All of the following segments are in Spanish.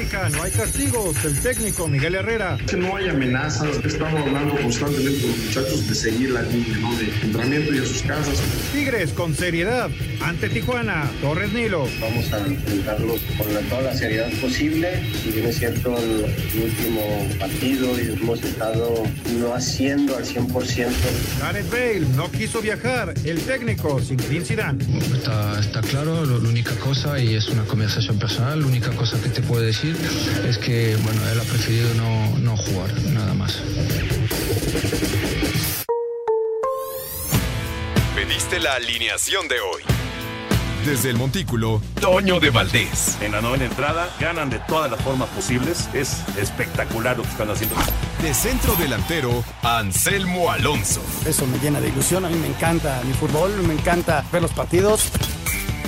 América, no hay castigos. El técnico Miguel Herrera. Que no hay amenazas, estamos hablando constantemente con los muchachos de seguir la línea ¿no? de entrenamiento y a sus casas. Tigres con seriedad ante Tijuana. Torres Nilo. Vamos a enfrentarlos con toda la seriedad posible. Si bien es cierto, el, último partido y hemos estado no haciendo al 100%. Gareth Bale no quiso viajar. El técnico sin Zidane. Está, está claro, la única cosa, y es una conversación personal, la única cosa que te puedo decir es que, bueno, él ha preferido no, no jugar, nada más. Pediste la alineación de hoy. Desde el Montículo, Toño de Valdés. En la novena entrada ganan de todas las formas posibles. Es espectacular lo que están haciendo. De centro delantero, Anselmo Alonso. Eso me llena de ilusión. A mí me encanta mi fútbol, me encanta ver los partidos.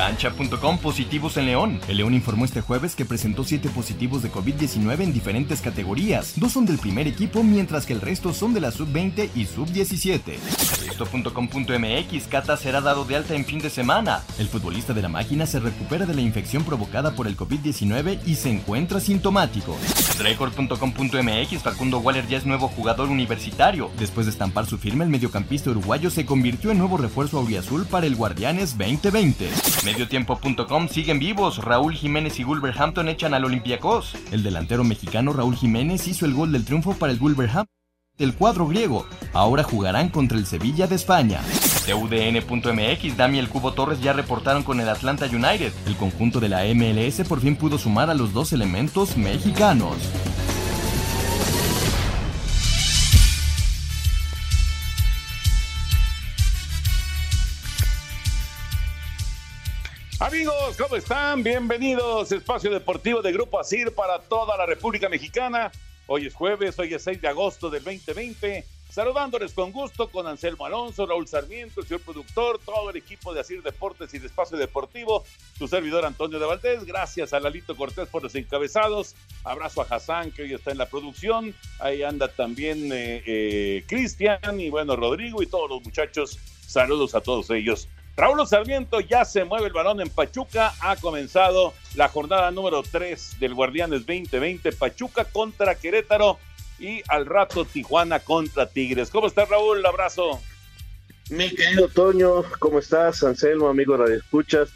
Cancha.com positivos en León. El León informó este jueves que presentó 7 positivos de COVID-19 en diferentes categorías. Dos son del primer equipo, mientras que el resto son de la sub-20 y sub-17. Esto.com.mx Cata será dado de alta en fin de semana. El futbolista de la máquina se recupera de la infección provocada por el COVID-19 y se encuentra sintomático. Record.com.mx Facundo Waller ya es nuevo jugador universitario. Después de estampar su firma, el mediocampista uruguayo se convirtió en nuevo refuerzo auriazul para el Guardianes 2020. Mediotiempo.com siguen vivos. Raúl Jiménez y Wolverhampton echan al Olympiacos. El delantero mexicano Raúl Jiménez hizo el gol del triunfo para el Wolverhampton del cuadro griego. Ahora jugarán contra el Sevilla de España. TUDN.mx, Dami y el Cubo Torres ya reportaron con el Atlanta United. El conjunto de la MLS por fin pudo sumar a los dos elementos mexicanos. Amigos, ¿cómo están? Bienvenidos. Espacio Deportivo de Grupo ASIR para toda la República Mexicana. Hoy es jueves, hoy es 6 de agosto del 2020. Saludándoles con gusto con Anselmo Alonso, Raúl Sarmiento, el señor productor, todo el equipo de Asir Deportes y de Espacio Deportivo, su servidor Antonio de Valdés. Gracias a Lalito Cortés por los encabezados. Abrazo a Hassan, que hoy está en la producción. Ahí anda también eh, eh, Cristian y bueno, Rodrigo y todos los muchachos. Saludos a todos ellos. Raúl Sarmiento ya se mueve el balón en Pachuca. Ha comenzado la jornada número 3 del Guardianes 2020. Pachuca contra Querétaro y al rato Tijuana contra Tigres. ¿Cómo estás, Raúl? Abrazo. Mi querido Toño, ¿cómo estás? Anselmo, amigo Radio Escuchas.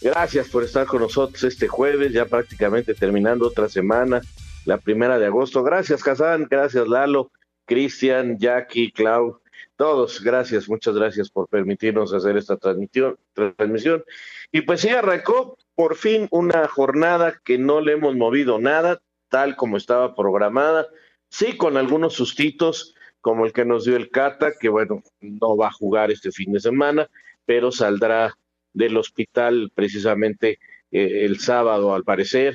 Gracias por estar con nosotros este jueves, ya prácticamente terminando otra semana, la primera de agosto. Gracias, Kazán. Gracias, Lalo, Cristian, Jackie, Clau todos, gracias, muchas gracias por permitirnos hacer esta transmisión. Y pues sí, arrancó por fin una jornada que no le hemos movido nada, tal como estaba programada, sí con algunos sustitos, como el que nos dio el Cata, que bueno, no va a jugar este fin de semana, pero saldrá del hospital precisamente eh, el sábado, al parecer.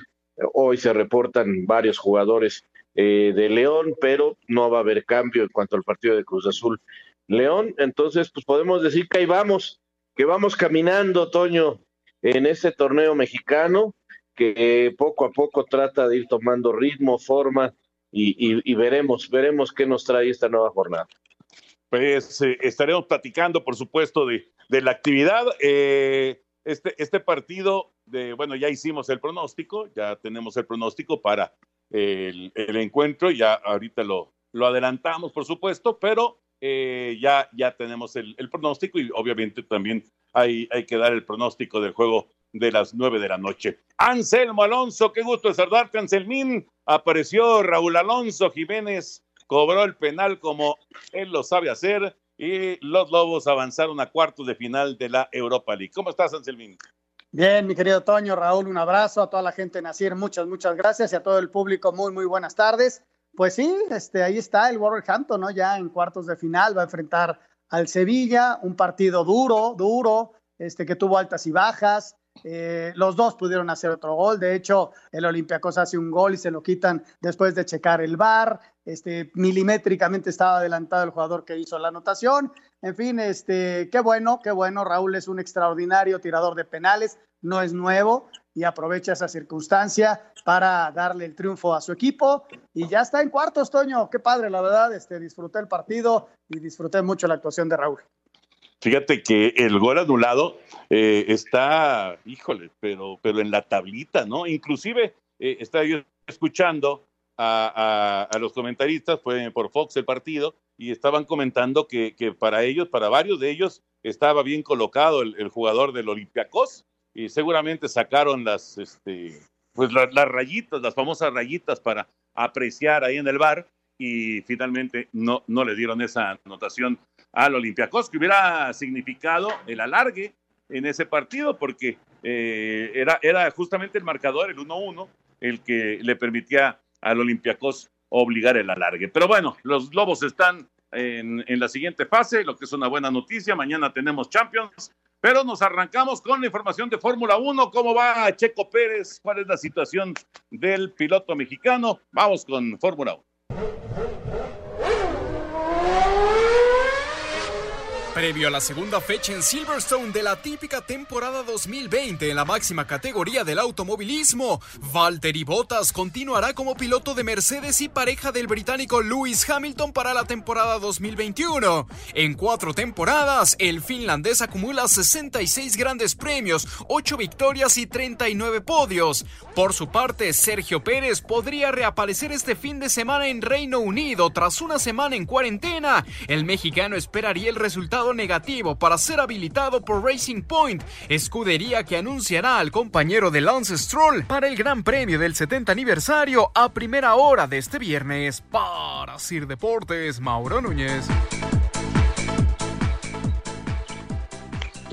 Hoy se reportan varios jugadores eh, de León, pero no va a haber cambio en cuanto al partido de Cruz Azul León. Entonces, pues podemos decir que ahí vamos, que vamos caminando, Toño, en este torneo mexicano, que poco a poco trata de ir tomando ritmo, forma, y, veremos, veremos qué nos trae esta nueva jornada. Pues eh, estaremos platicando, por supuesto, de, de la actividad. Eh, este, este partido, de, bueno, ya hicimos el pronóstico, ya tenemos el pronóstico para el, el encuentro, ya ahorita lo, adelantamos, por supuesto, pero eh, ya, ya tenemos el, pronóstico y obviamente también hay, hay que dar el pronóstico del juego de las nueve de la noche. Anselmo Alonso, qué gusto saludarte, Anselmín. Apareció Raúl Alonso Jiménez, cobró el penal como él lo sabe hacer y los Lobos avanzaron a cuartos de final de la Europa League. ¿Cómo estás, Anselmín? Bien, mi querido Toño, Raúl, un abrazo a toda la gente de Nacir, muchas, muchas gracias y a todo el público, muy, muy buenas tardes. Pues sí, este, ahí está el Wolverhampton, ¿no? Ya en cuartos de final va a enfrentar al Sevilla, un partido duro, duro, este, que tuvo altas y bajas. Eh, los dos pudieron hacer otro gol. De hecho, el Olympiacos hace un gol y se lo quitan después de checar el bar. Este, milimétricamente estaba adelantado el jugador que hizo la anotación. En fin, este, qué bueno, qué bueno. Raúl es un extraordinario tirador de penales, no es nuevo y aprovecha esa circunstancia para darle el triunfo a su equipo. Y ya está en cuartos, Toño. Qué padre, la verdad. Este, disfruté el partido y disfruté mucho la actuación de Raúl. Fíjate que el gol anulado eh, está, híjole, pero, pero en la tablita, ¿no? Inclusive eh, estaba yo escuchando a, los comentaristas, por Fox el partido, y estaban comentando que, para ellos, para varios de ellos, estaba bien colocado el, jugador del Olympiacos, y seguramente sacaron las, este, pues las, rayitas, las famosas rayitas para apreciar ahí en el bar, y finalmente no, no le dieron esa anotación al Olympiacos, que hubiera significado el alargue en ese partido, porque eh, era, era justamente el marcador, el 1-1, el que le permitía al Olympiacos obligar el alargue. Pero bueno, los Lobos están en, en, la siguiente fase, lo que es una buena noticia. Mañana tenemos Champions, pero nos arrancamos con la información de Fórmula 1. ¿Cómo va Checo Pérez? ¿Cuál es la situación del piloto mexicano? Vamos con Fórmula 1. Previo a la segunda fecha en Silverstone de la típica temporada 2020 en la máxima categoría del automovilismo, Valtteri Bottas continuará como piloto de Mercedes y pareja del británico Lewis Hamilton para la temporada 2021. En cuatro temporadas, el finlandés acumula 66 grandes premios, 8 victorias y 39 podios. Por su parte, Sergio Pérez podría reaparecer este fin de semana en Reino Unido tras una semana en cuarentena. El mexicano esperaría el resultado negativo para ser habilitado por Racing Point, escudería que anunciará al compañero de Lance Stroll para el Gran Premio del 70 aniversario a primera hora de este viernes. Para Sir Deportes, Mauro Núñez.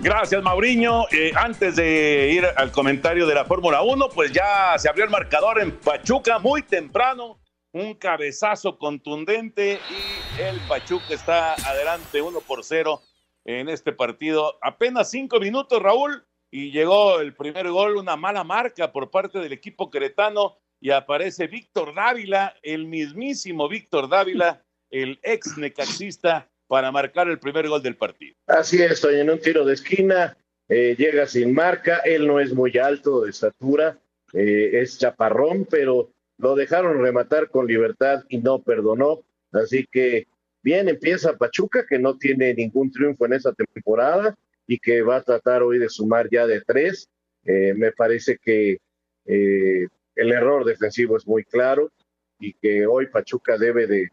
Gracias, Mauriño. Eh, antes de ir al comentario de la Fórmula 1, pues ya se abrió el marcador en Pachuca muy temprano un cabezazo contundente y el Pachuca está adelante 1 por 0 en este partido. Apenas cinco minutos, Raúl, y llegó el primer gol, una mala marca por parte del equipo queretano y aparece Víctor Dávila, el mismísimo Víctor Dávila, el ex necaxista, para marcar el primer gol del partido. Así es, en un tiro de esquina, eh, llega sin marca, él no es muy alto de estatura, eh, es chaparrón, pero lo dejaron rematar con libertad y no perdonó. Así que bien empieza Pachuca, que no tiene ningún triunfo en esa temporada y que va a tratar hoy de sumar ya de tres. Eh, me parece que eh, el error defensivo es muy claro y que hoy Pachuca debe de,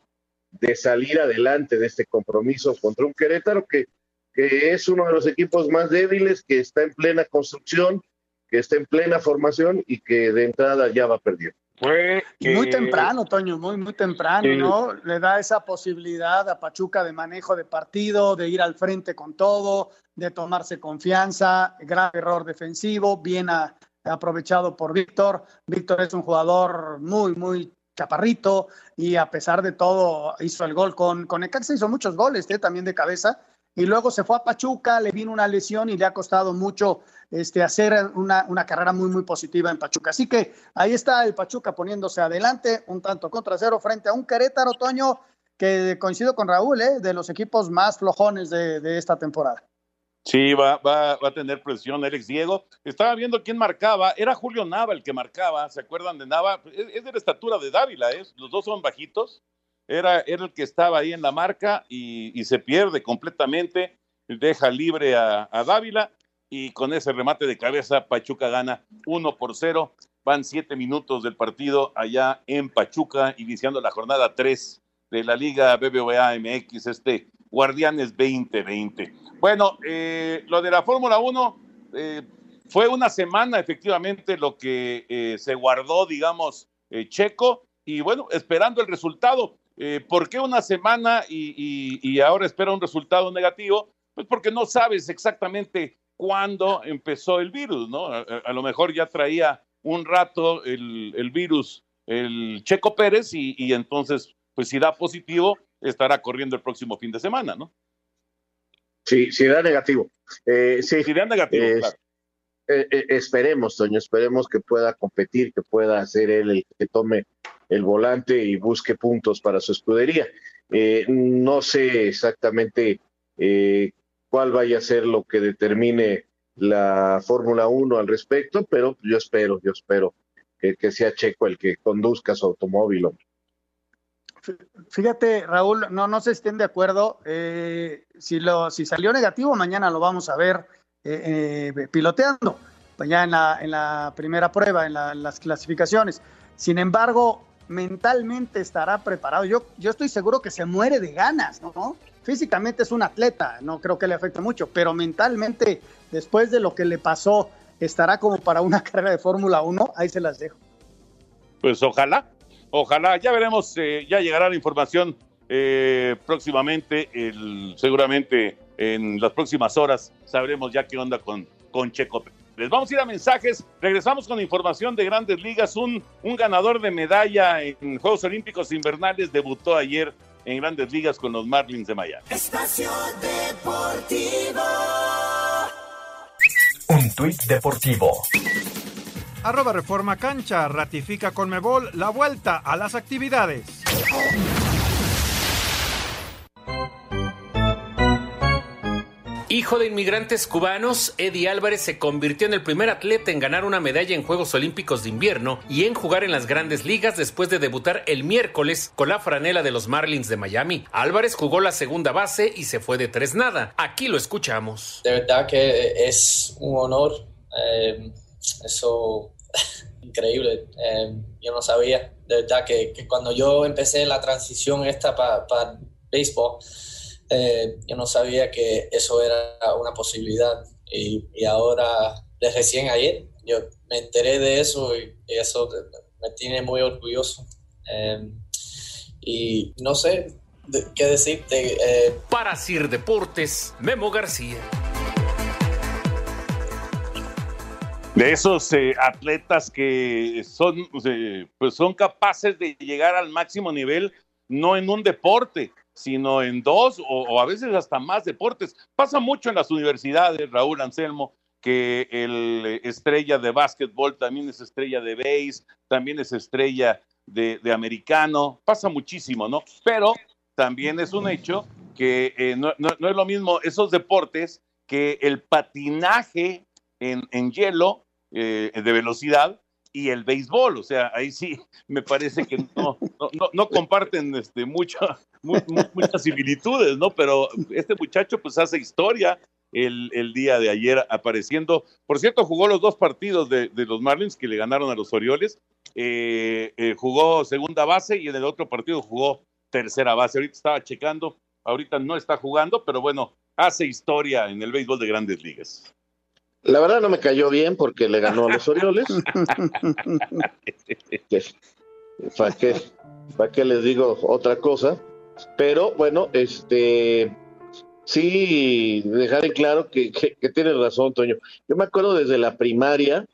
de salir adelante de este compromiso contra un Querétaro que, que es uno de los equipos más débiles, que está en plena construcción, que está en plena formación y que de entrada ya va perdiendo. Muy temprano, Toño, muy, muy temprano, ¿no? Le da esa posibilidad a Pachuca de manejo de partido, de ir al frente con todo, de tomarse confianza, grave error defensivo, bien aprovechado por Víctor. Víctor es un jugador muy, muy chaparrito y a pesar de todo hizo el gol con, con Necaxa, hizo muchos goles ¿eh? también de cabeza y luego se fue a Pachuca, le vino una lesión y le ha costado mucho este, hacer una, una, carrera muy, muy positiva en Pachuca. Así que ahí está el Pachuca poniéndose adelante, un tanto contra cero frente a un Querétaro, Toño, que coincido con Raúl, ¿eh? de los equipos más flojones de, de esta temporada. Sí, va, va, va, a tener presión Alex Diego. Estaba viendo quién marcaba. Era Julio Nava el que marcaba. ¿Se acuerdan de Nava? Es, de la estatura de Dávila, ¿eh? Los dos son bajitos. Era, era el que estaba ahí en la marca y, y se pierde completamente. Deja libre a, a Dávila y con ese remate de cabeza Pachuca gana 1 por 0. Van siete minutos del partido allá en Pachuca, iniciando la jornada 3 de la Liga BBVA MX, este Guardianes 2020. Bueno, eh, lo de la Fórmula 1 eh, fue una semana efectivamente lo que eh, se guardó, digamos, Checo, y bueno, esperando el resultado. ¿Por qué una semana y, y ahora espera un resultado negativo? Pues porque no sabes exactamente cuándo empezó el virus, ¿no? A, lo mejor ya traía un rato el, virus el Checo Pérez y, entonces, pues si da positivo, estará corriendo el próximo fin de semana, ¿no? Sí, si da negativo. Eh, sí, si da negativo, claro. eh, eh, esperemos, Toño, esperemos que pueda competir, que pueda ser él el que tome el volante y busque puntos para su escudería. Eh, no sé exactamente cuál vaya a ser lo que determine la Fórmula 1 al respecto, pero yo espero, yo espero que, sea Checo el que conduzca su automóvil. Fíjate, Raúl, no, no se estén de acuerdo. si, lo, si salió negativo, mañana lo vamos a ver eh, eh, piloteando, pues ya en la, en la primera prueba, en, las clasificaciones. Sin embargo, mentalmente estará preparado. Yo, yo estoy seguro que se muere de ganas, ¿no? Físicamente es un atleta, no creo que le afecte mucho, pero mentalmente, después de lo que le pasó, estará como para una carrera de Fórmula 1, ahí se las dejo. Pues ojalá, ojalá, ya veremos, eh, ya llegará la información próximamente, el, seguramente en las próximas horas sabremos ya qué onda con, con Checo. Les vamos a ir a mensajes. Regresamos con información de grandes ligas. Un, un ganador de medalla en Juegos Olímpicos Invernales debutó ayer en grandes ligas con los Marlins de Miami. Espacio Deportivo. Un tuit deportivo. Arroba Reforma Cancha ratifica con Mebol la vuelta a las actividades. Hijo de inmigrantes cubanos, Eddie Álvarez se convirtió en el primer atleta en ganar una medalla en Juegos Olímpicos de Invierno y en jugar en las grandes ligas después de debutar el miércoles con la franela de los Marlins de Miami. Álvarez jugó la segunda base y se fue de tres nada. Aquí lo escuchamos. De verdad que es un honor. Eh, eso increíble. Eh, yo no sabía. De verdad que, cuando yo empecé la transición esta para béisbol, eh, yo no sabía que eso era una posibilidad y, ahora, de recién ayer, yo me enteré de eso y, eso me tiene muy orgulloso. Em, y no sé qué decirte. Eh. Para Sir Deportes, Memo García. De esos eh, atletas que son, pues son capaces de llegar al máximo nivel, no en un deporte, sino en dos o, a veces hasta más deportes. Pasa mucho en las universidades, Raúl Anselmo, que el estrella de básquetbol también es estrella de base, también es estrella de, americano, pasa muchísimo, ¿no? Pero también es un hecho que eh, no, es lo mismo esos deportes que el patinaje en, hielo eh, de velocidad y el béisbol, o sea, ahí sí me parece que no, no, comparten este, mucho, muchas similitudes, ¿no? Pero este muchacho pues hace historia el, el, día de ayer apareciendo. Por cierto, jugó los dos partidos de, de los Marlins que le ganaron a los Orioles. Eh, eh, jugó segunda base y en el otro partido jugó tercera base. Ahorita estaba checando, ahorita no está jugando, pero bueno, hace historia en el béisbol de grandes ligas. La verdad no me cayó bien porque le ganó a los Orioles. ¿Para qué, ¿Para qué les digo otra cosa? Pero bueno, este sí, dejar en claro que, que, tienes razón, Toño. Yo me acuerdo desde la primaria,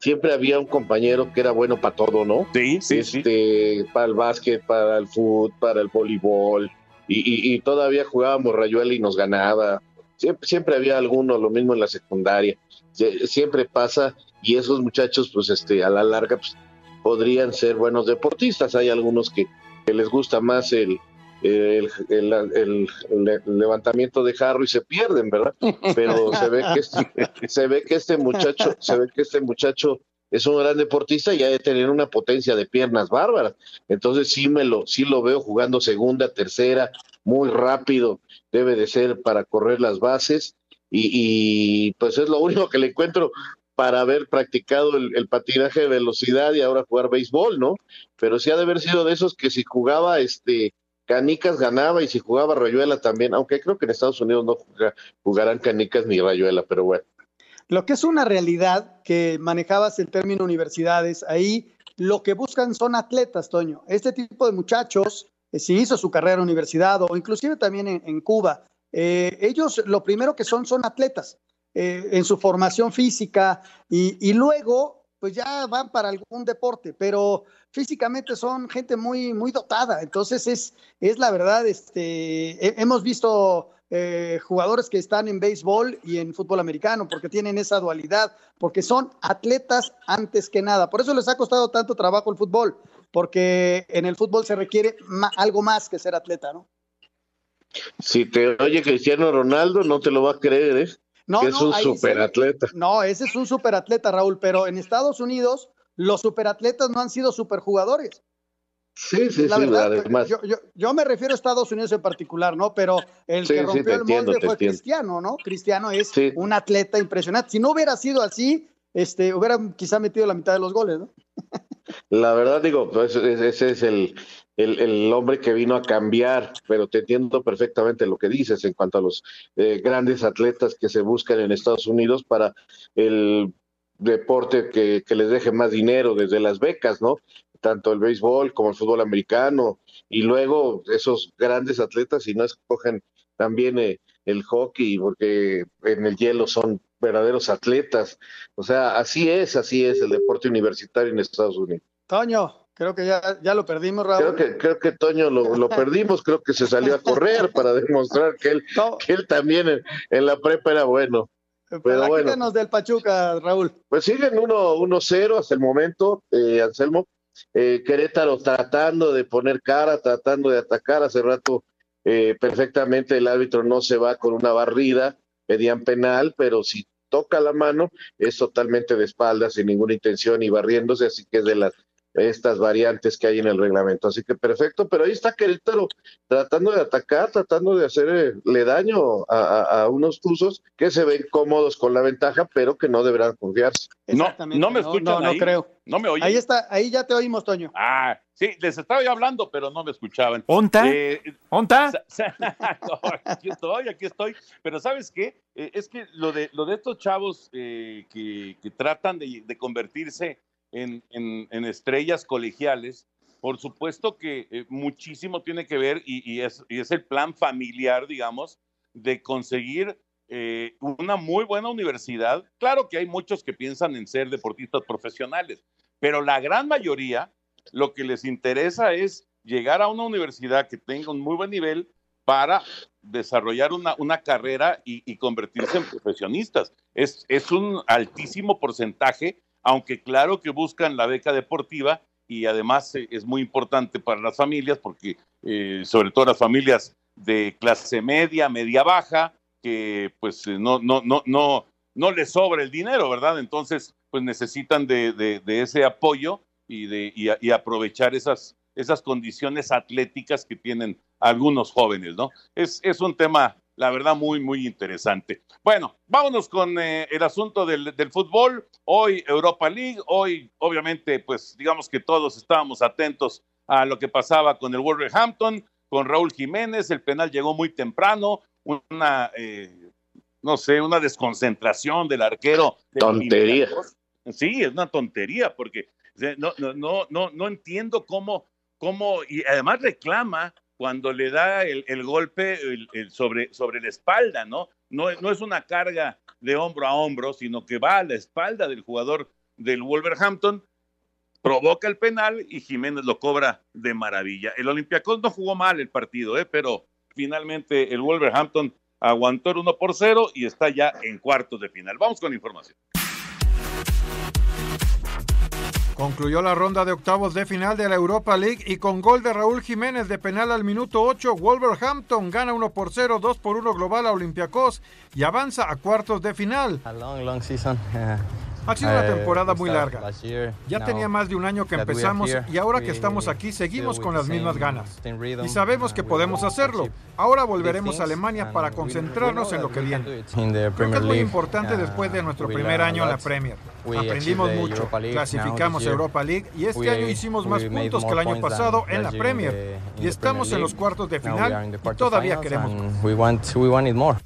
siempre había un compañero que era bueno para todo, ¿no? Sí, sí, este, Para el básquet, para el fútbol, para el voleibol, y, y, todavía jugábamos rayuela y nos ganaba. Siempre, siempre había alguno, lo mismo en la secundaria. Siempre pasa, y esos muchachos, pues este, a la larga, pues, podrían ser buenos deportistas. Hay algunos que, que les gusta más el, el, el, levantamiento de jarro y se pierden, ¿verdad? Pero se ve que este, se ve que este muchacho, se ve que este muchacho es un gran deportista y ha de tener una potencia de piernas bárbaras. Entonces sí me lo, sí lo veo jugando segunda, tercera, muy rápido, debe de ser para correr las bases, y, y pues es lo único que le encuentro para haber practicado el, patinaje de velocidad y ahora jugar béisbol, ¿no? Pero sí ha de haber sido de esos que si jugaba este Canicas ganaba y si jugaba Rayuela también, aunque creo que en Estados Unidos no jugarán Canicas ni Rayuela, pero bueno. Lo que es una realidad que manejabas el término universidades, ahí lo que buscan son atletas, Toño. Este tipo de muchachos, si hizo su carrera en universidad o inclusive también en, Cuba, eh, ellos lo primero que son son atletas eh, en su formación física y, y luego pues ya van para algún deporte, pero físicamente son gente muy, muy dotada. Entonces es, es la verdad, este, hemos visto eh, jugadores que están en béisbol y en fútbol americano, porque tienen esa dualidad, porque son atletas antes que nada. Por eso les ha costado tanto trabajo el fútbol, porque en el fútbol se requiere algo más que ser atleta, ¿no? Si te oye Cristiano Ronaldo, no te lo va a creer, ¿eh? No, que es un superatleta. No, ese es un superatleta, Raúl, pero en Estados Unidos los superatletas no han sido superjugadores. Sí, sí, sí, además. Yo, yo, yo, me refiero a Estados Unidos en particular, ¿no? Pero el que rompió el molde fue Cristiano, ¿no? Cristiano es un atleta impresionante. Si no hubiera sido así, este, hubiera quizá metido la mitad de los goles, ¿no? La verdad, digo, pues, ese es el, el, hombre que vino a cambiar, pero te entiendo perfectamente lo que dices en cuanto a los eh, grandes atletas que se buscan en Estados Unidos para el deporte que, que les deje más dinero desde las becas, ¿no? tanto el béisbol como el fútbol americano, y luego esos grandes atletas, si no escogen también eh, el hockey, porque en el hielo son verdaderos atletas. O sea, así es, así es el deporte universitario en Estados Unidos. Toño, creo que ya, ya lo perdimos, Raúl. Creo que, creo que Toño lo, perdimos, creo que se salió a correr para demostrar que él, que él también en, la prepa era bueno. Pero bueno. del Pachuca, Raúl. Pues siguen 1-0 hasta el momento, eh, Anselmo. Eh, Querétaro tratando de poner cara, tratando de atacar. Hace rato eh, perfectamente el árbitro no se va con una barrida, pedían penal, pero si toca la mano es totalmente de espaldas, sin ninguna intención y barriéndose, así que es de las estas variantes que hay en el reglamento. Así que perfecto, pero ahí está Querétaro tratando de atacar, tratando de hacerle daño a, unos tuzos que se ven cómodos con la ventaja, pero que no deberán confiarse. No, no me escuchan no, no, creo. No me oyen. Ahí está, ahí ya te oímos, Toño. Ah, sí, les estaba yo hablando, pero no me escuchaban. ¿Onta? Eh, ¿Onta? aquí estoy, aquí estoy. Pero ¿sabes qué? Eh, es que lo de, lo de estos chavos eh, que, que, tratan de, de convertirse en, estrellas colegiales, por supuesto que eh, muchísimo tiene que ver y, es, el plan familiar, digamos, de conseguir eh, una muy buena universidad. Claro que hay muchos que piensan en ser deportistas profesionales, pero la gran mayoría lo que les interesa es llegar a una universidad que tenga un muy buen nivel para desarrollar una, carrera y, convertirse en profesionistas. Es, es un altísimo porcentaje aunque claro que buscan la beca deportiva y además eh, es muy importante para las familias porque eh, sobre todo las familias de clase media, media baja, que pues eh, no, no, no, no, no les sobra el dinero, ¿verdad? Entonces, pues necesitan de, ese apoyo y de y, aprovechar esas, esas condiciones atléticas que tienen algunos jóvenes, ¿no? Es, es un tema la verdad muy, muy interesante. Bueno, vámonos con eh, el asunto del, fútbol. Hoy Europa League, hoy obviamente, pues digamos que todos estábamos atentos a lo que pasaba con el Wolverhampton, con Raúl Jiménez, el penal llegó muy temprano, una, eh, no sé, una desconcentración del arquero. Tontería. Sí, es una tontería, porque no, no, no, no, no entiendo cómo, cómo, y además reclama cuando le da el, golpe sobre, sobre la espalda, ¿no? ¿no? No es una carga de hombro a hombro, sino que va a la espalda del jugador del Wolverhampton, provoca el penal y Jiménez lo cobra de maravilla. El Olympiacos no jugó mal el partido, ¿eh? pero finalmente el Wolverhampton aguantó el 1 por 0 y está ya en cuartos de final. Vamos con información. Concluyó la ronda de octavos de final de la Europa League y con gol de Raúl Jiménez de penal al minuto 8, Wolverhampton gana 1 por 0, 2 por 1 global a Olympiacos y avanza a cuartos de final. Ha sido una eh, temporada muy larga. Ya tenía más de un año que empezamos y ahora que estamos aquí seguimos con las mismas ganas. Y sabemos que podemos hacerlo. Ahora volveremos a Alemania para concentrarnos en lo que viene. Creo que es muy importante después de nuestro primer año en la Premier. Aprendimos mucho, clasificamos Europa League y este año hicimos más puntos que el año pasado en la Premier. Y estamos en los cuartos de final y todavía queremos más.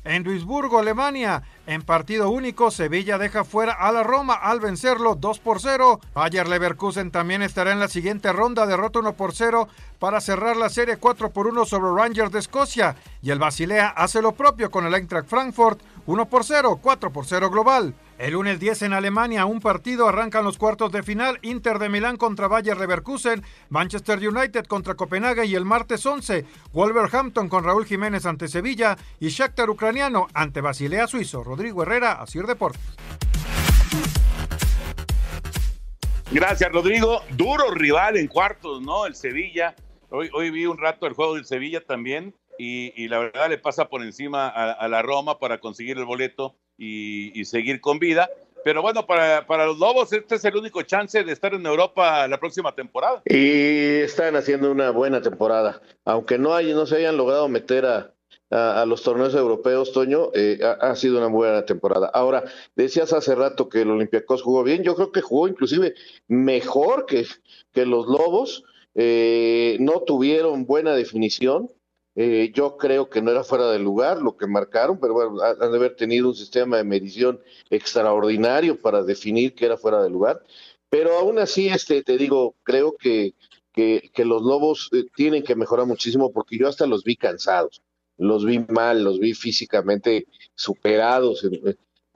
En Duisburgo, Alemania, en partido único, Sevilla deja fuera a la Roma al vencerlo 2 por 0. Bayer Leverkusen también estará en la siguiente ronda, derrota 1 por 0 para cerrar la serie 4 por 1 sobre Rangers de Escocia. Y el Basilea hace lo propio con el Eintracht Frankfurt 1 por 0, 4 por 0 global. El lunes 10 en Alemania, un partido arrancan los cuartos de final, Inter de Milán contra Bayer Leverkusen, Manchester United contra Copenhague y el martes 11, Wolverhampton con Raúl Jiménez ante Sevilla y Shakhtar ucraniano ante Basilea Suizo. Rodrigo Herrera, Asir Deportes. Gracias, Rodrigo. Duro rival en cuartos, ¿no? El Sevilla. Hoy, hoy vi un rato el juego del Sevilla también y, la verdad le pasa por encima a, la Roma para conseguir el boleto y, seguir con vida. Pero bueno, para, para, los Lobos este es el único chance de estar en Europa la próxima temporada. Y están haciendo una buena temporada. Aunque no, hay, no se hayan logrado meter a, a, los torneos europeos, Toño, eh, ha, sido una buena temporada. Ahora, decías hace rato que el Olympiacos jugó bien, yo creo que jugó inclusive mejor que, que los Lobos, eh, no tuvieron buena definición, eh, yo creo que no era fuera de lugar lo que marcaron, pero bueno, han de haber tenido un sistema de medición extraordinario para definir que era fuera de lugar. Pero aún así, este, te digo, creo que, que, que los Lobos tienen que mejorar muchísimo porque yo hasta los vi cansados los vi mal, los vi físicamente superados.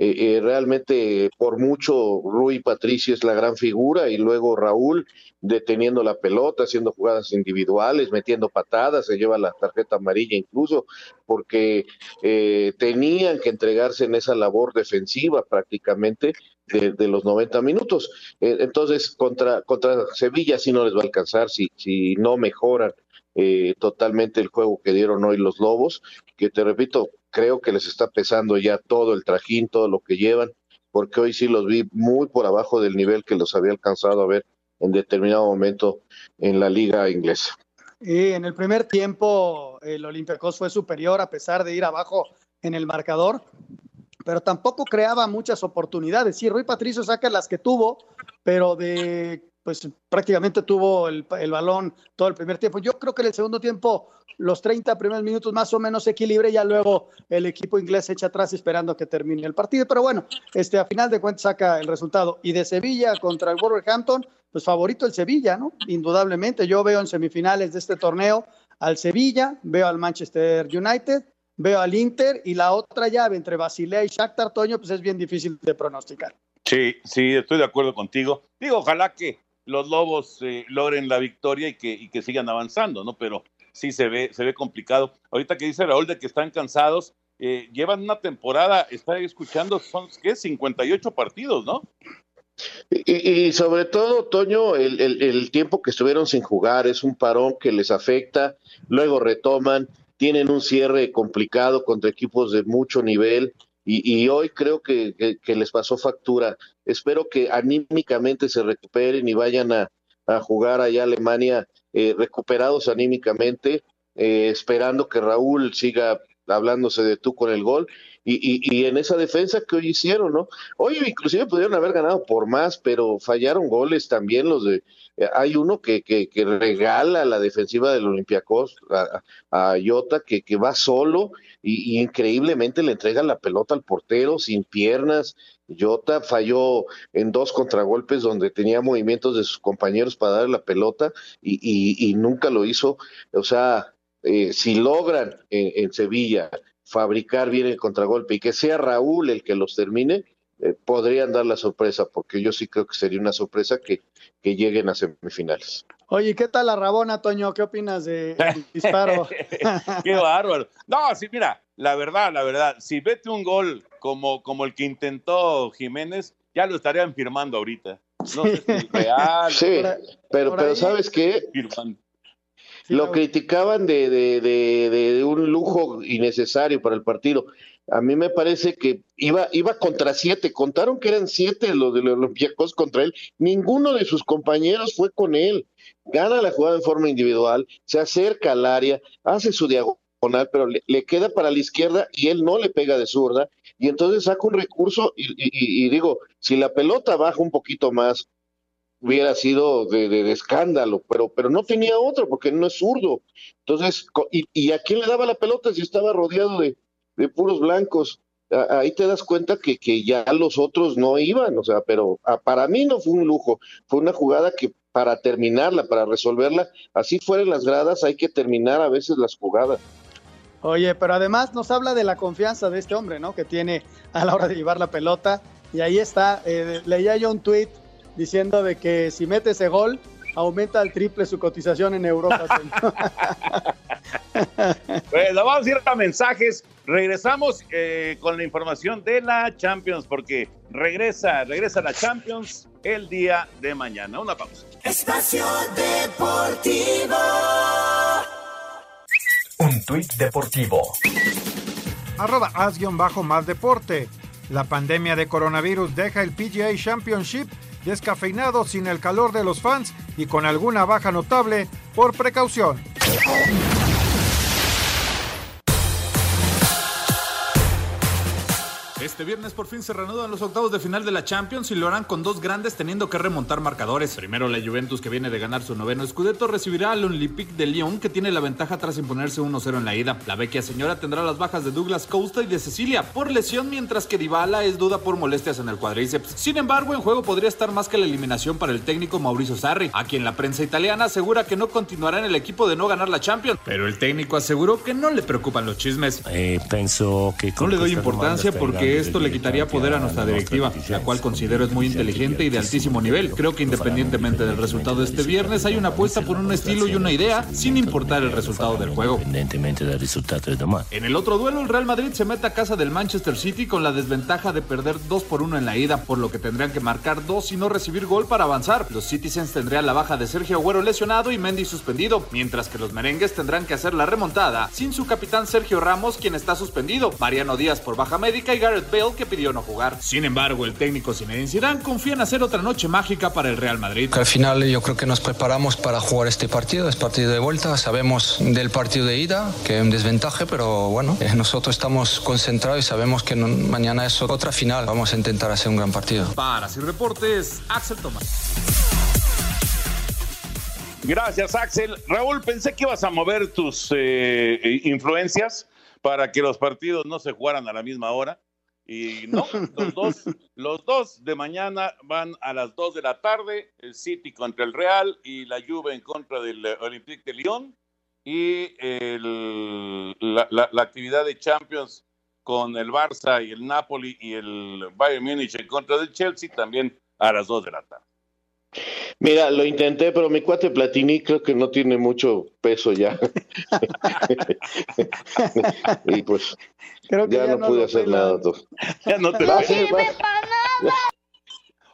Eh, eh, realmente, por mucho, Rui Patricio es la gran figura y luego Raúl deteniendo la pelota, haciendo jugadas individuales, metiendo patadas, se lleva la tarjeta amarilla incluso, porque eh, tenían que entregarse en esa labor defensiva prácticamente de, los 90 minutos. entonces, contra, contra Sevilla sí no les va a alcanzar si, si no mejoran eh, totalmente el juego que dieron hoy los Lobos, que te repito, creo que les está pesando ya todo el trajín, todo lo que llevan, porque hoy sí los vi muy por abajo del nivel que los había alcanzado a ver en determinado momento en la liga inglesa. Y en el primer tiempo el Olympiacos fue superior a pesar de ir abajo en el marcador, pero tampoco creaba muchas oportunidades. Sí, Rui Patricio saca las que tuvo, pero de pues prácticamente tuvo el, balón todo el primer tiempo. Yo creo que en el segundo tiempo, los 30 primeros minutos más o menos y ya luego el equipo inglés se echa atrás esperando que termine el partido. Pero bueno, este, a final de cuentas saca el resultado. Y de Sevilla contra el Wolverhampton, pues favorito el Sevilla, ¿no? Indudablemente. Yo veo en semifinales de este torneo al Sevilla, veo al Manchester United, veo al Inter y la otra llave entre Basilea y Shakhtar, Toño, pues es bien difícil de pronosticar. Sí, sí, estoy de acuerdo contigo. Digo, ojalá que los Lobos eh, logren la victoria y que, y que sigan avanzando, ¿no? Pero sí se ve, se ve complicado. Ahorita que dice Raúl de que están cansados, eh, llevan una temporada, está escuchando, son, ¿qué? 58 partidos, ¿no? Y, sobre todo, Toño, el, tiempo que estuvieron sin jugar es un parón que les afecta, luego retoman, tienen un cierre complicado contra equipos de mucho nivel y, hoy creo que, les pasó factura. Espero que anímicamente se recuperen y vayan a, jugar allá a Alemania eh, recuperados anímicamente, eh, esperando que Raúl siga hablándose de tú con el gol y, y, en esa defensa que hoy hicieron, ¿no? Hoy inclusive pudieron haber ganado por más, pero fallaron goles también los de... Eh, hay uno que, que, regala la defensiva del Olympiacos a, a Jota, que, que va solo y, increíblemente le entrega la pelota al portero sin piernas. Jota falló en dos contragolpes donde tenía movimientos de sus compañeros para darle la pelota y, y nunca lo hizo. O sea, eh, si logran en, Sevilla fabricar bien el contragolpe y que sea Raúl el que los termine, eh, podrían dar la sorpresa, porque yo sí creo que sería una sorpresa que, que lleguen a semifinales. Oye, ¿qué tal la Rabona, Toño? ¿Qué opinas de disparo? Qué bárbaro. No, sí, mira, la verdad, la verdad, si vete un gol como, como el que intentó Jiménez, ya lo estarían firmando ahorita. No sé si es real. Sí, pero, pero ¿sabes qué? lo criticaban de, de, de, un lujo innecesario para el partido. A mí me parece que iba, iba contra siete, contaron que eran siete los de los Olympiacos contra él, ninguno de sus compañeros fue con él. Gana la jugada en forma individual, se acerca al área, hace su diagonal, pero le, queda para la izquierda y él no le pega de zurda, y entonces saca un recurso y, digo, si la pelota baja un poquito más, hubiera sido de, escándalo, pero, pero no tenía otro porque no es zurdo. Entonces, y, y, a quién le daba la pelota si estaba rodeado de, de puros blancos? ahí te das cuenta que, que, ya los otros no iban, o sea, pero para mí no fue un lujo, fue una jugada que para terminarla, para resolverla, así fueran las gradas, hay que terminar a veces las jugadas. Oye, pero además nos habla de la confianza de este hombre, ¿no? Que tiene a la hora de llevar la pelota. Y ahí está, eh, leía yo un tuit diciendo de que si mete ese gol, aumenta al triple su cotización en Europa. pues vamos a ir a mensajes. Regresamos eh, con la información de la Champions, porque regresa, regresa la Champions el día de mañana. Una pausa. Espacio Deportivo. Un tuit deportivo. Arroba as-más bajo deporte. La pandemia de coronavirus deja el PGA Championship descafeinado sin el calor de los fans y con alguna baja notable por precaución. Este viernes por fin se reanudan los octavos de final de la Champions y lo harán con dos grandes teniendo que remontar marcadores. Primero la Juventus que viene de ganar su noveno Scudetto recibirá al Olympique de Lyon que tiene la ventaja tras imponerse 1-0 en la ida. La vecchia señora tendrá las bajas de Douglas Costa y de Cecilia por lesión mientras que Dybala es duda por molestias en el cuadríceps. Sin embargo, en juego podría estar más que la eliminación para el técnico Mauricio Sarri, a quien la prensa italiana asegura que no continuará en el equipo de no ganar la Champions, pero el técnico aseguró que no le preocupan los chismes. Eh, pienso que no le doy importancia porque esto le quitaría poder a nuestra directiva, la cual considero es muy inteligente y de altísimo nivel. Creo que independientemente del resultado de este viernes, hay una apuesta por un estilo y una idea, sin importar el resultado del juego. En el otro duelo, el Real Madrid se mete a casa del Manchester City con la desventaja de perder 2 por 1 en la ida, por lo que tendrían que marcar 2 y no recibir gol para avanzar. Los Citizens tendrían la baja de Sergio Agüero lesionado y Mendy suspendido, mientras que los merengues tendrán que hacer la remontada sin su capitán Sergio Ramos, quien está suspendido, Mariano Díaz por baja médica y Gareth Bale que pidió no jugar. Sin embargo, el técnico Zinedine Zidane confía en hacer otra noche mágica para el Real Madrid. Al final yo creo que nos preparamos para jugar este partido, es partido de vuelta, sabemos del partido de ida, que es un desventaje, pero bueno, eh, nosotros estamos concentrados y sabemos que mañana es otra final, vamos a intentar hacer un gran partido. Para Sir Reportes, Axel Tomás. Gracias, Axel. Raúl, pensé que ibas a mover tus eh, influencias para que los partidos no se jugaran a la misma hora. Y no, los dos, los dos de mañana van a las dos de la tarde, el City contra el Real y la Juve en contra del Olympique de Lyon y el, la, la, actividad de Champions con el Barça y el Napoli y el Bayern Múnich en contra del Chelsea también a las dos de la tarde. Mira, lo intenté, pero mi cuate Platini creo que no tiene mucho peso ya. y pues ya, no, pude hacer nada. Ya no te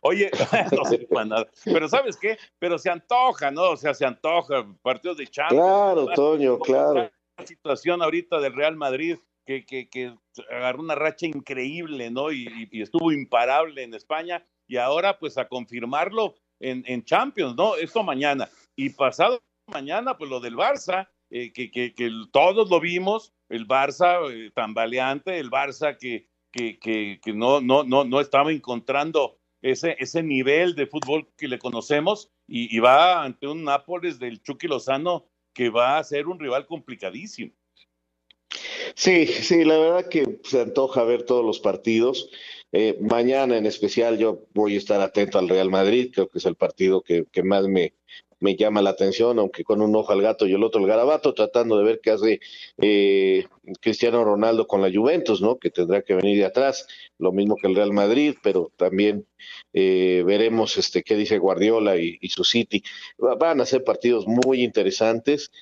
Oye, no sé para nada. Pero ¿sabes qué? Pero se antoja, ¿no? O sea, se antoja partidos de Champions. Claro, Toño, claro. La situación ahorita del Real Madrid que, que, que agarró una racha increíble, ¿no? Y, y, estuvo imparable en España. Y ahora, pues a confirmarlo, en, Champions, ¿no? Esto mañana. Y pasado mañana, pues lo del Barça, eh, que, que, todos lo vimos, el Barça eh, tambaleante, el Barça que, que, que, no, no, no, no estaba encontrando ese, ese nivel de fútbol que le conocemos y, y, va ante un Nápoles del Chucky Lozano que va a ser un rival complicadísimo. Sí, sí, la verdad que se antoja ver todos los partidos. Eh, mañana en especial yo voy a estar atento al Real Madrid, creo que es el partido que, más me, llama la atención, aunque con un ojo al gato y el otro al garabato, tratando de ver qué hace eh, Cristiano Ronaldo con la Juventus, ¿no? Que tendrá que venir de atrás, lo mismo que el Real Madrid, pero también eh, veremos este qué dice Guardiola y, y, su City. Van a ser partidos muy interesantes,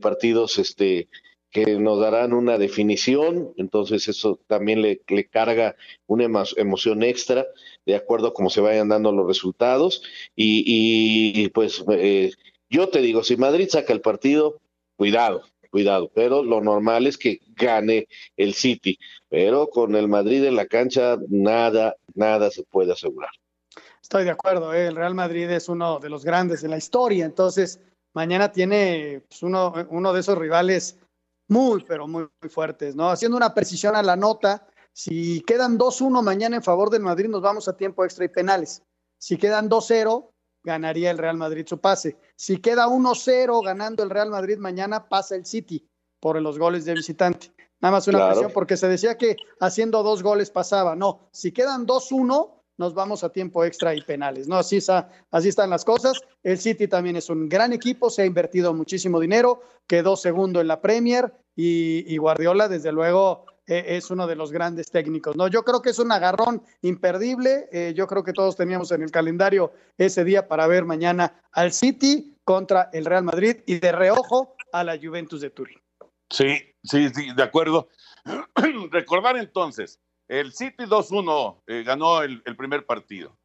partidos este que nos darán una definición, entonces eso también le, carga una emoción extra de acuerdo a cómo se vayan dando los resultados. Y, pues eh, yo te digo, si Madrid saca el partido, cuidado, cuidado, pero lo normal es que gane el City, pero con el Madrid en la cancha nada, nada se puede asegurar. Estoy de acuerdo, ¿eh? el Real Madrid es uno de los grandes de la historia, entonces mañana tiene pues, uno, uno de esos rivales muy, pero muy, fuertes, ¿no? Haciendo una precisión a la nota, si quedan 2-1 mañana en favor del Madrid, nos vamos a tiempo extra y penales. Si quedan 2-0, ganaría el Real Madrid su pase. Si queda 1-0 ganando el Real Madrid mañana, pasa el City por los goles de visitante. Nada más una presión, porque se decía que haciendo dos goles pasaba. No, si quedan 2-1, nos vamos a tiempo extra y penales. No, así, está, así están las cosas. El City también es un gran equipo, se ha invertido muchísimo dinero, quedó segundo en la Premier y, Guardiola, desde luego, e, es uno de los grandes técnicos. No, yo creo que es un agarrón imperdible. Eh, yo creo que todos teníamos en el calendario ese día para ver mañana al City contra el Real Madrid y de reojo a la Juventus de Turín. Sí, sí, sí, de acuerdo. Recordar entonces, el City 2-1 eh, ganó el, primer partido.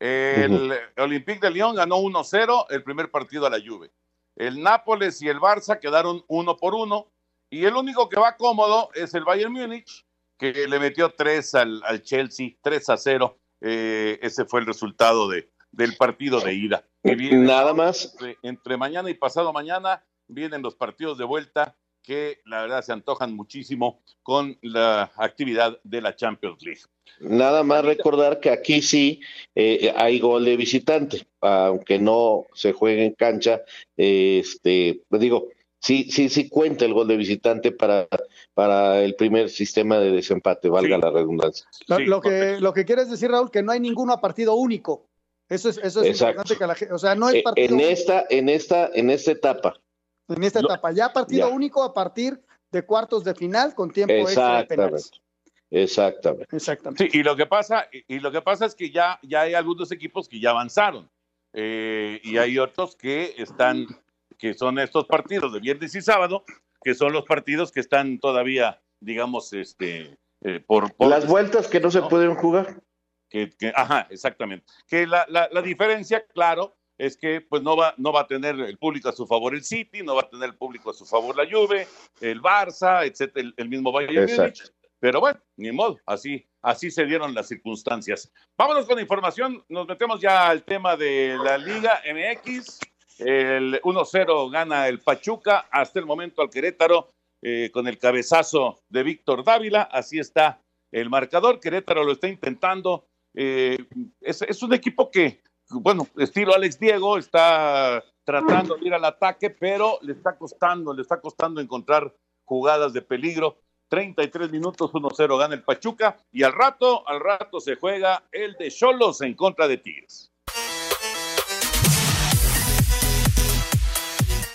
El Olympique de Lyon ganó 1-0 el primer partido a la Juve. El Nápoles y el Barça quedaron uno por uno. Y el único que va cómodo es el Bayern Múnich, que le metió 3 al, al Chelsea, 3 a 0. Eh, ese fue el resultado de, del partido de ida. Nada más. entre mañana y pasado mañana vienen los partidos de vuelta que la verdad se antojan muchísimo con la actividad de la Champions League. Nada más recordar que aquí sí eh, hay gol de visitante, aunque no se juegue en cancha, este, digo, sí, sí, sí cuenta el gol de visitante para, para el primer sistema de desempate, valga la redundancia. Lo, que, lo que quieres decir, Raúl, que no hay ninguno a partido único. Eso es, eso es importante que la gente, o sea, no es eh, partido en esta, en esta, en esta etapa, en esta etapa. Ya partido único a partir de cuartos de final con tiempo extra de penales. Exactamente. Exactamente. Sí, y lo que pasa, y lo que pasa es que ya, ya hay algunos equipos que ya avanzaron. Eh, y hay otros que están, que son estos partidos de viernes y sábado, que son los partidos que están todavía, digamos, este, eh, por, Las vueltas que no se pueden jugar. Que, ajá, exactamente. Que la, la, la diferencia, claro, es que pues no va, no va a tener el público a su favor el City, no va a tener el público a su favor la Juve, el Barça, etcétera, el, mismo Bayern Múnich. Pero bueno, ni modo, así, así se dieron las circunstancias. Vámonos con información, nos metemos ya al tema de la Liga MX. El 1-0 gana el Pachuca hasta el momento al Querétaro eh, con el cabezazo de Víctor Dávila. Así está el marcador. Querétaro lo está intentando. Eh, es un equipo que bueno, estilo Alex Diego, está tratando de ir al ataque, pero le está costando, le está costando encontrar jugadas de peligro. 33 minutos, 1-0 gana el Pachuca y al rato, al rato se juega el de Cholos en contra de Tigres.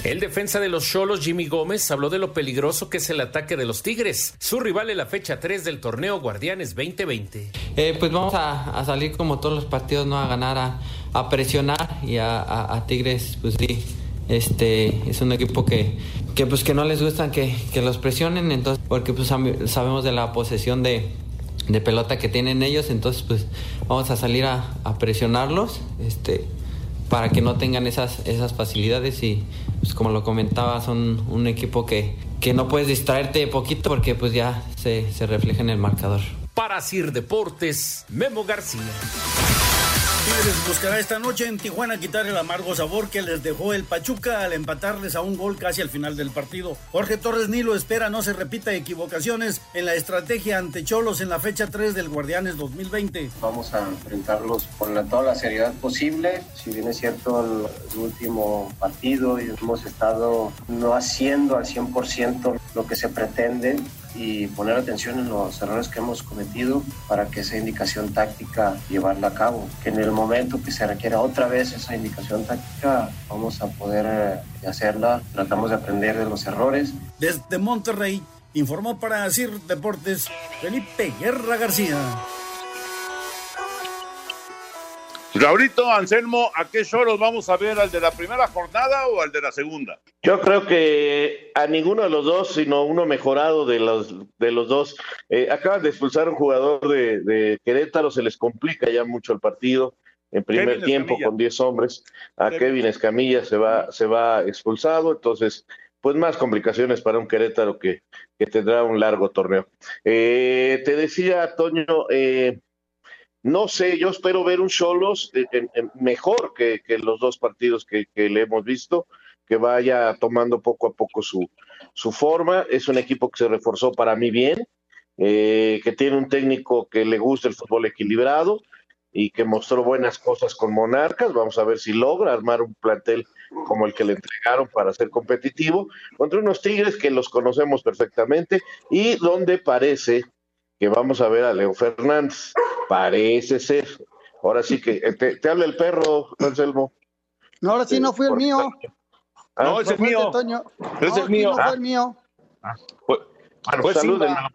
El defensa de los Cholos, Jimmy Gómez, habló de lo peligroso que es el ataque de los Tigres, su rival en la fecha 3 del torneo Guardianes 2020. Eh, pues vamos a, salir como todos los partidos, ¿no? A ganar, a, presionar y a, Tigres, pues sí, este es un equipo que, que pues que no les gustan que, los presionen, entonces, porque pues sabemos de la posesión de, pelota que tienen ellos, entonces pues vamos a salir a, presionarlos, este para que no tengan esas, esas facilidades y pues como lo comentaba, son un equipo que, que no puedes distraerte poquito porque pues ya se, se refleja en el marcador. Para Sir Deportes, Memo García. Tigres buscará esta noche en Tijuana quitar el amargo sabor que les dejó el Pachuca al empatarles a un gol casi al final del partido. Jorge Torres Nilo espera no se repita equivocaciones en la estrategia ante Cholos en la fecha 3 del Guardianes 2020. Vamos a enfrentarlos con la, toda la seriedad posible. Si bien es cierto el, último partido y hemos estado no haciendo al 100% lo que se pretende, y poner atención en los errores que hemos cometido para que esa indicación táctica llevarla a cabo. Que en el momento que se requiera otra vez esa indicación táctica vamos a poder eh, hacerla. Tratamos de aprender de los errores. Desde Monterrey informó para CIR Deportes Felipe Guerra García. Raulito, Anselmo, ¿a qué shoros vamos a ver? ¿Al de la primera jornada o al de la segunda? Yo creo que a ninguno de los dos, sino uno mejorado de los, de los dos. Eh, acaban de expulsar a un jugador de, Querétaro, se les complica ya mucho el partido en primer tiempo con 10 hombres. A Kevin. Escamilla se va, se va expulsado, entonces, pues más complicaciones para un Querétaro que, que tendrá un largo torneo. Eh, te decía, Toño, eh, no sé, yo espero ver un Cholos mejor que, los dos partidos que, le hemos visto, que vaya tomando poco a poco su, su forma. Es un equipo que se reforzó para mí bien, eh, que tiene un técnico que le gusta el fútbol equilibrado y que mostró buenas cosas con Monarcas. Vamos a ver si logra armar un plantel como el que le entregaron para ser competitivo, contra unos Tigres que los conocemos perfectamente y donde parece que vamos a ver a Leo Fernández. Parece ser. Ahora sí que eh, te, habla el perro, Anselmo. No, ahora sí no fue el mío. no, ese es mío. Es el mío. No fue el mío. Fue, fue Simba.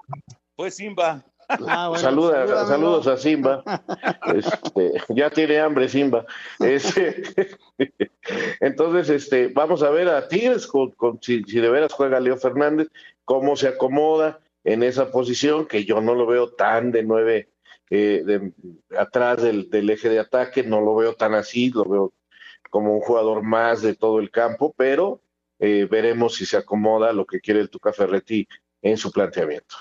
Fue Simba. Ah, Saluda, saludos a Simba. Este, ya tiene hambre Simba. Este, entonces, este, vamos a ver a Tigres con, si, de veras juega Leo Fernández, cómo se acomoda en esa posición, que yo no lo veo tan de nueve eh, de, atrás del, eje de ataque, no lo veo tan así, lo veo como un jugador más de todo el campo, pero eh, veremos si se acomoda lo que quiere el Tuca Ferretti en su planteamiento.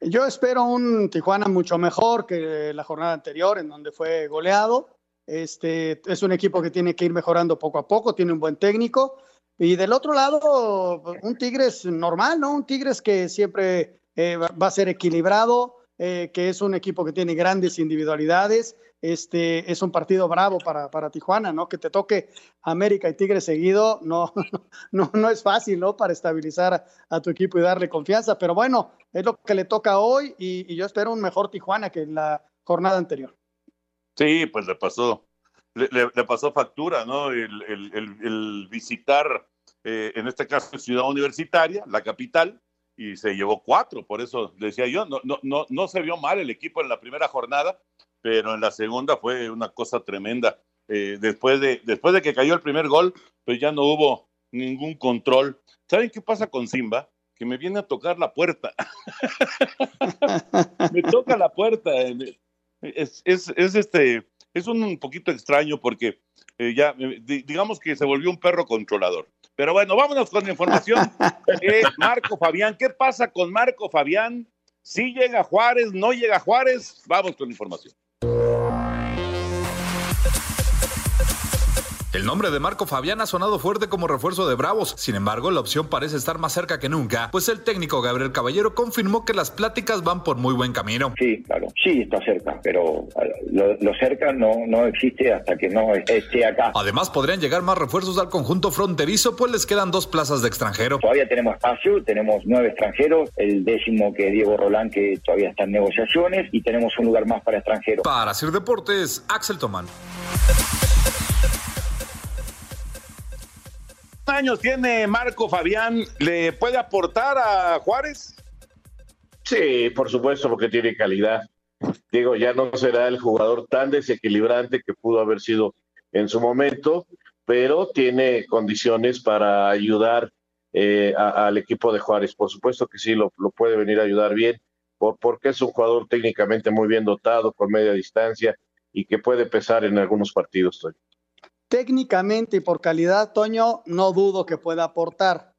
Yo espero un Tijuana mucho mejor que la jornada anterior, en donde fue goleado. Este es un equipo que tiene que ir mejorando poco a poco, tiene un buen técnico. Y del otro lado, un Tigres normal, ¿no? Un Tigres que siempre eh, va a ser equilibrado, eh, que es un equipo que tiene grandes individualidades. Este es un partido bravo para, para Tijuana, ¿no? Que te toque América y Tigres seguido, no, no, no es fácil, ¿no? Para estabilizar a, tu equipo y darle confianza. Pero bueno, es lo que le toca hoy y, yo espero un mejor Tijuana que en la jornada anterior. Sí, pues le pasó, le, pasó factura, ¿no? El, visitar, eh, en este caso, Ciudad Universitaria, la capital, y se llevó cuatro, por eso decía yo, no, no, no, no se vio mal el equipo en la primera jornada, pero en la segunda fue una cosa tremenda. Eh, después, de, después de que cayó el primer gol, pues ya no hubo ningún control. ¿Saben qué pasa con Simba? Que me viene a tocar la puerta. me toca la puerta. Es, es, es, este, es un poquito extraño porque eh, ya, eh, digamos que se volvió un perro controlador. Pero bueno, vámonos con la información. Marco Fabián, ¿qué pasa con Marco Fabián? Si llega Juárez, no llega Juárez, vamos con la información. El nombre de Marco Fabián ha sonado fuerte como refuerzo de Bravos, sin embargo la opción parece estar más cerca que nunca, pues el técnico Gabriel Caballero confirmó que las pláticas van por muy buen camino. Sí, claro, sí está cerca, pero lo, cerca no, no existe hasta que no esté acá. Además podrían llegar más refuerzos al conjunto fronterizo, pues les quedan dos plazas de extranjero. Todavía tenemos espacio, tenemos nueve extranjeros, el décimo que es Diego Rolán que todavía está en negociaciones y tenemos un lugar más para extranjeros. Para hacer deportes, Axel Tomán. Años tiene Marco Fabián? ¿Le puede aportar a Juárez? Sí, por supuesto, porque tiene calidad. Diego, ya no será el jugador tan desequilibrante que pudo haber sido en su momento, pero tiene condiciones para ayudar eh, al equipo de Juárez. Por supuesto que sí, lo, puede venir a ayudar bien, por, porque es un jugador técnicamente muy bien dotado, con media distancia y que puede pesar en algunos partidos. Técnicamente y por calidad, Toño, no dudo que pueda aportar.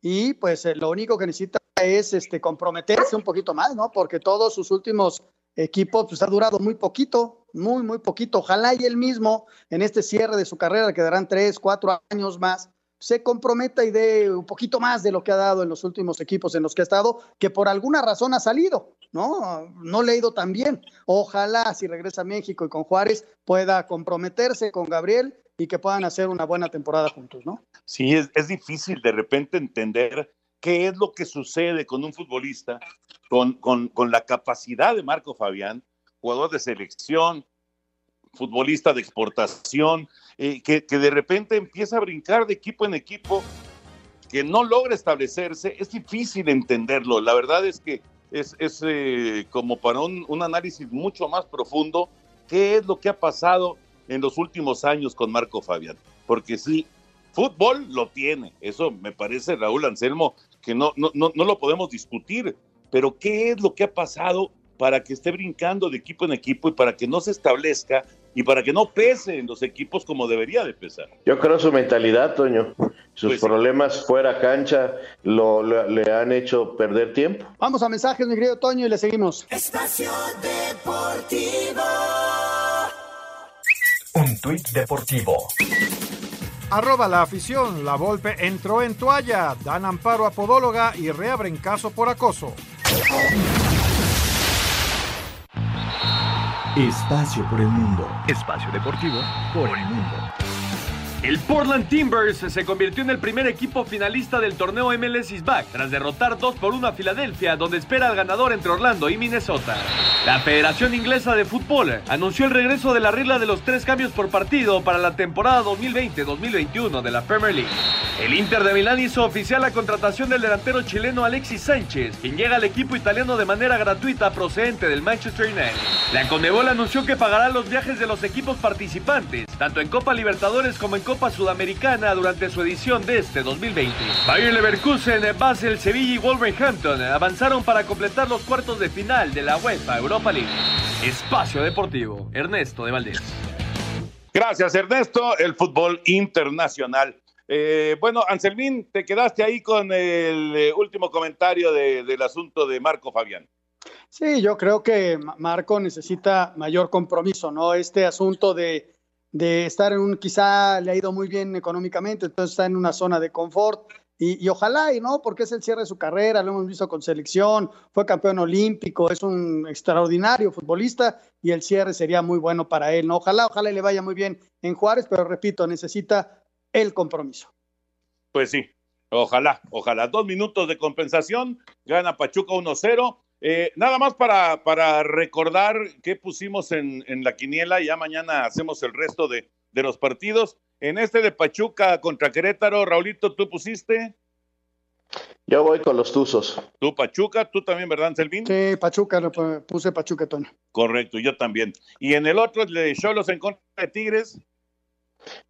Y pues eh, lo único que necesita es este, comprometerse un poquito más, ¿no? Porque todos sus últimos equipos pues ha durado muy poquito, muy, muy poquito. Ojalá y él mismo en este cierre de su carrera, que darán tres, cuatro años más, se comprometa y dé un poquito más de lo que ha dado en los últimos equipos en los que ha estado, que por alguna razón ha salido, ¿no? No le tan bien. Ojalá si regresa a México y con Juárez pueda comprometerse con Gabriel y que puedan hacer una buena temporada juntos, ¿no? Sí, es, es difícil de repente entender qué es lo que sucede con un futbolista, con, con, con la capacidad de Marco Fabián, jugador de selección, futbolista de exportación, eh, que, de repente empieza a brincar de equipo en equipo, que no logra establecerse, es difícil entenderlo. La verdad es que es, eh, como para un, un, análisis mucho más profundo, qué es lo que ha pasado en los últimos años con Marco Fabián. Porque sí, fútbol lo tiene, eso me parece, Raúl Anselmo, que no, no, no, no lo podemos discutir, pero qué es lo que ha pasado para que esté brincando de equipo en equipo y para que no se establezca y para que no pese en los equipos como debería de pesar. Yo creo su mentalidad, Toño. Sus pues problemas fuera cancha lo, le han hecho perder tiempo. Vamos a mensajes, mi querido Toño, y le seguimos. Espacio Deportivo. Un tuit deportivo. Arroba la afición, la Volpe entró en toalla, dan amparo a Podóloga y reabren caso por acoso. Espacio por el mundo. Espacio deportivo por el mundo. El Portland Timbers se convirtió en el primer equipo finalista del torneo MLS is Back tras derrotar 2 por 1 a Filadelfia, donde espera al ganador entre Orlando y Minnesota. La Federación Inglesa de Fútbol anunció el regreso de la regla de los tres cambios por partido para la temporada 2020-2021 de la Premier League. El Inter de Milán hizo oficial la contratación del delantero chileno Alexis Sánchez, quien llega al equipo italiano de manera gratuita procedente del Manchester United. La Conmebol anunció que pagará los viajes de los equipos participantes, tanto en Copa Libertadores como en Copa Sudamericana durante su edición de este 2020. Bayer Leverkusen, Basel, Sevilla y Wolverhampton avanzaron para completar los cuartos de final de la UEFA Europa League. Espacio Deportivo, Ernesto de Valdés. Gracias, Ernesto. El fútbol internacional. Eh, bueno, Anselmín, te quedaste ahí con el eh, último comentario de, del asunto de Marco Fabián. Sí, yo creo que Marco necesita mayor compromiso, ¿no? Este asunto de, de estar en un, quizá le ha ido muy bien económicamente, entonces está en una zona de confort. Y, y, ojalá, y no, porque es el cierre de su carrera, lo hemos visto con selección, fue campeón olímpico, es un extraordinario futbolista y el cierre sería muy bueno para él, ¿no? Ojalá, ojalá le vaya muy bien en Juárez, pero repito, necesita el compromiso. Pues sí, ojalá, ojalá. Dos minutos de compensación, gana Pachuca 1-0. Eh, nada más para, para recordar qué pusimos en, en, la quiniela, ya mañana hacemos el resto de, de, los partidos. En este de Pachuca contra Querétaro, Raulito, ¿tú pusiste? Yo voy con los Tuzos. ¿Tú Pachuca? ¿Tú también, verdad, Anselmín? Sí, Pachuca, puse Pachuca. Correcto, yo también. Y en el otro, el de Cholos en contra de Tigres.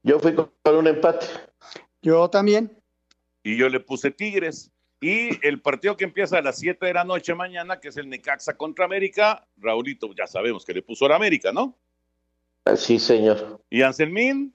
Yo fui con un empate. Yo también. Y yo le puse Tigres. Y el partido que empieza a las 7 de la noche mañana, que es el Necaxa contra América, Raulito, ya sabemos que le puso a América, ¿no? Sí, señor. ¿Y Anselmín?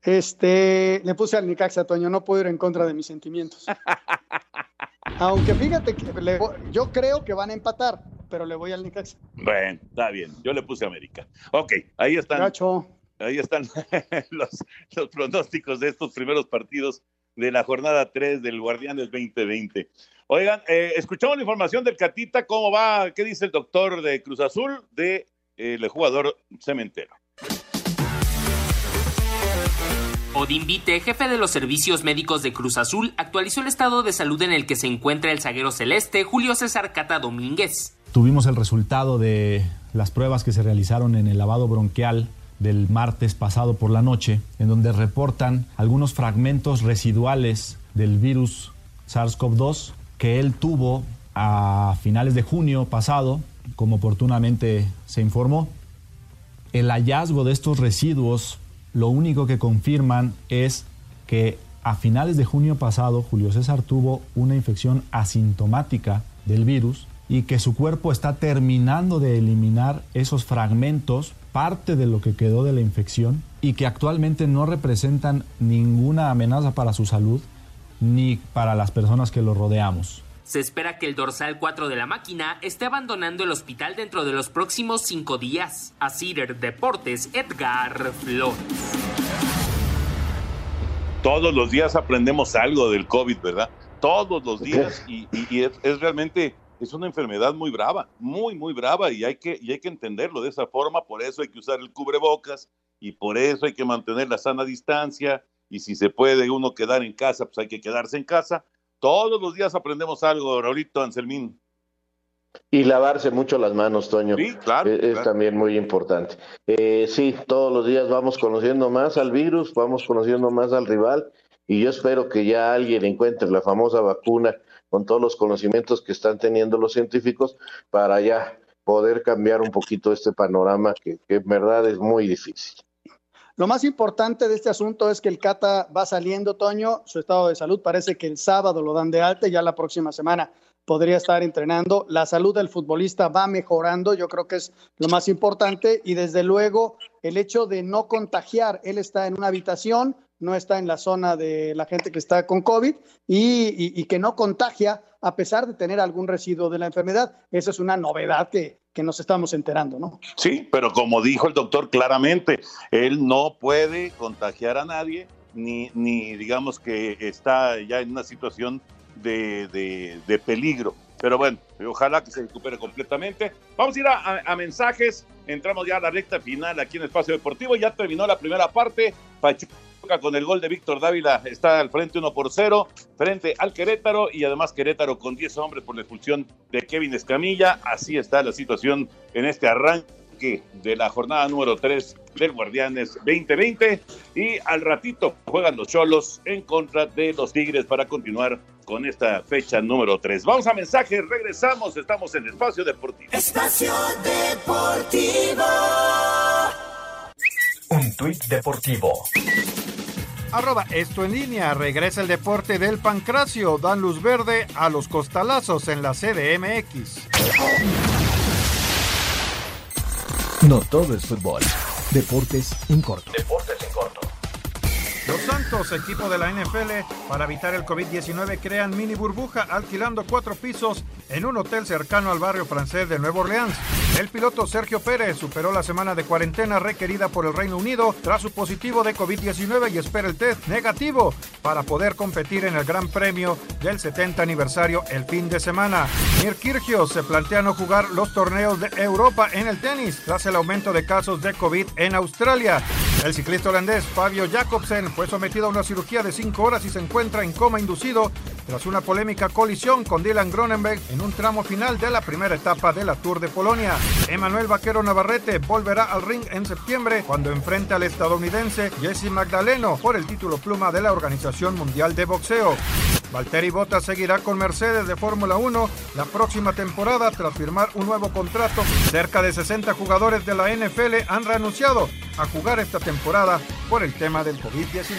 Este, le puse al Necaxa, Toño, no puedo ir en contra de mis sentimientos. Aunque fíjate que le, yo creo que van a empatar, pero le voy al Necaxa. Bueno, está bien, yo le puse a América. Ok, ahí están. Gacho. Ahí están los, los, pronósticos de estos primeros partidos de la jornada 3 del Guardianes 2020. Oigan, eh, escuchamos la información del Catita, ¿cómo va? ¿Qué dice el doctor de Cruz Azul de eh, el jugador cementero? Odín Vite, jefe de los servicios médicos de Cruz Azul, actualizó el estado de salud en el que se encuentra el zaguero celeste Julio César Cata Domínguez. Tuvimos el resultado de las pruebas que se realizaron en el lavado bronquial del martes pasado por la noche, en donde reportan algunos fragmentos residuales del virus SARS-CoV-2 que él tuvo a finales de junio pasado, como oportunamente se informó. El hallazgo de estos residuos lo único que confirman es que a finales de junio pasado Julio César tuvo una infección asintomática del virus y que su cuerpo está terminando de eliminar esos fragmentos, parte de lo que quedó de la infección, y que actualmente no representan ninguna amenaza para su salud ni para las personas que lo rodeamos. Se espera que el dorsal 4 de la máquina esté abandonando el hospital dentro de los próximos cinco días. A Cider Deportes, Edgar Flores. Todos los días aprendemos algo del COVID, ¿verdad? Todos los días y, y, y es, es, realmente es una enfermedad muy brava, muy, muy brava y hay, que, y hay que entenderlo de esa forma. Por eso hay que usar el cubrebocas y por eso hay que mantener la sana distancia y si se puede uno quedar en casa, pues hay que quedarse en casa todos los días aprendemos algo, Raulito Anselmín. Y lavarse mucho las manos, Toño. Sí, claro. Es, claro. también muy importante. Eh, sí, todos los días vamos conociendo más al virus, vamos conociendo más al rival y yo espero que ya alguien encuentre la famosa vacuna con todos los conocimientos que están teniendo los científicos para ya poder cambiar un poquito este panorama que, que en verdad es muy difícil. Lo más importante de este asunto es que el Cata va saliendo, Toño, su estado de salud parece que el sábado lo dan de alta y ya la próxima semana podría estar entrenando. La salud del futbolista va mejorando, yo creo que es lo más importante y desde luego el hecho de no contagiar, él está en una habitación, no está en la zona de la gente que está con COVID y, y, que no contagia a pesar de tener algún residuo de la enfermedad. Esa es una novedad que, que nos estamos enterando, ¿no? Sí, pero como dijo el doctor claramente, él no puede contagiar a nadie, ni, ni digamos que está ya en una situación de, de, de peligro. Pero bueno, ojalá que se recupere completamente. Vamos a ir a, a, mensajes. Entramos ya a la recta final aquí en Espacio Deportivo. Ya terminó la primera parte. Con el gol de Víctor Dávila está al frente 1 por 0, frente al Querétaro y además Querétaro con 10 hombres por la expulsión de Kevin Escamilla. Así está la situación en este arranque de la jornada número 3 del Guardianes 2020 y al ratito juegan los Cholos en contra de los Tigres para continuar con esta fecha número 3. Vamos a mensajes, regresamos, estamos en Espacio Deportivo. Espacio Deportivo. Un tuit deportivo. Arroba esto en línea. Regresa el deporte del pancracio. Dan luz verde a los costalazos en la CDMX. No todo es fútbol. Deportes en corto. Deportes en corto. Los Santos, equipo de la NFL, para evitar el COVID-19, crean mini burbuja alquilando cuatro pisos en un hotel cercano al barrio francés de Nueva Orleans. El piloto Sergio Pérez superó la semana de cuarentena requerida por el Reino Unido tras su positivo de COVID-19 y espera el test negativo para poder competir en el Gran Premio del 70 aniversario el fin de semana. Mir Kirgios se plantea no jugar los torneos de Europa en el tenis tras el aumento de casos de COVID en Australia. El ciclista holandés Fabio Jacobsen fue sometido a una cirugía de 5 horas y se encuentra en coma inducido tras una polémica colisión con Dylan Gronenberg en un tramo final de la primera etapa de la Tour de Polonia. Emanuel Vaquero Navarrete volverá al ring en septiembre cuando enfrente al estadounidense Jesse Magdaleno por el título pluma de la Organización Mundial de Boxeo. Valtteri Bottas seguirá con Mercedes de Fórmula 1 la próxima temporada tras firmar un nuevo contrato. Cerca de 60 jugadores de la NFL han renunciado a jugar esta temporada por el tema del COVID-19.